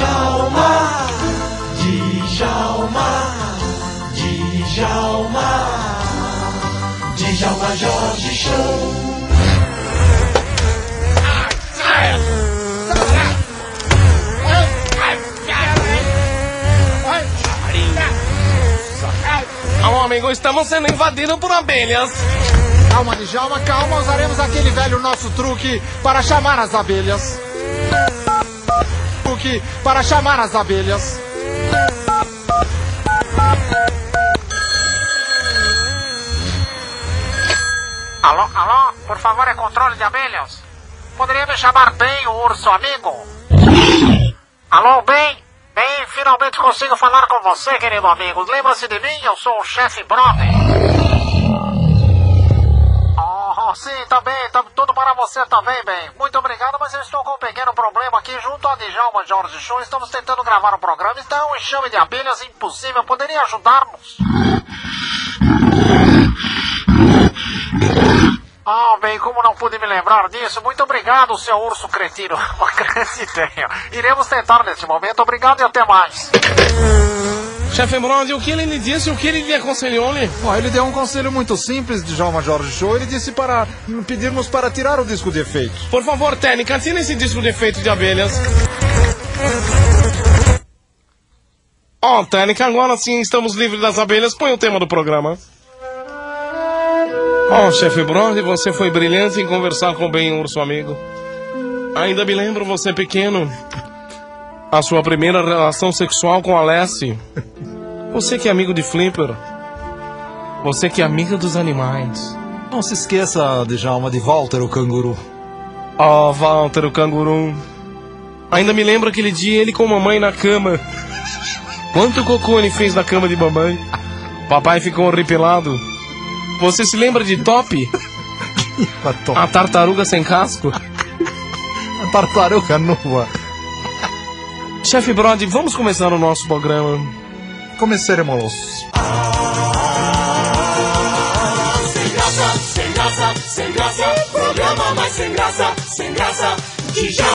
Djalma, Djalma, Djalma, Djalma Jorge Show. Alô, amigo, estamos sendo invadidos por abelhas. Calma, Djalma, calma. Usaremos aquele velho nosso truque para chamar as abelhas. Truque para chamar as abelhas. Alô, alô, por favor, é controle de abelhas? Poderia me chamar bem o urso amigo? Alô, bem? Bem, finalmente consigo falar com você, querido amigo. Lembra-se de mim? Eu sou o chefe Brother. Sim, também, tá tudo para você também, bem. Muito obrigado, mas eu estou com um pequeno problema aqui junto a Djalma Jorge Show. Estamos tentando gravar um programa, está um enxame de abelhas impossível. Poderia ajudar-nos? Ah, bem, como não pude me lembrar disso, muito obrigado, seu urso cretino. Uma grande ideia. Iremos tentar neste momento. Obrigado e até mais. Chefe Brody, o que ele lhe disse, o que ele lhe aconselhou-lhe? Ele deu um conselho muito simples, Djalma Jorge Show. Ele disse para pedirmos para tirar o disco de efeitos. Por favor, técnica, tira esse disco de efeito de abelhas. Ó, técnica, agora sim estamos livres das abelhas. Põe o tema do programa. Ó, oh, chefe Brody, você foi brilhante em conversar com bem um urso amigo. Ainda me lembro você pequeno. A sua primeira relação sexual com Alessi. Você que é amigo de Flipper. Você que é amigo dos animais. Não se esqueça, Djalma, de Walter, o canguru. Oh, Walter, o canguru. Ainda me lembro aquele dia ele com mamãe na cama. Quanto cocô ele fez na cama de mamãe. Papai ficou horripilado. Você se lembra de Top? A tartaruga sem casco? A tartaruga nua. Chefe Brody, vamos começar o nosso programa. Começaremos. Sem graça, sem graça, sem graça, programa mais sem graça, sem graça, Djalma.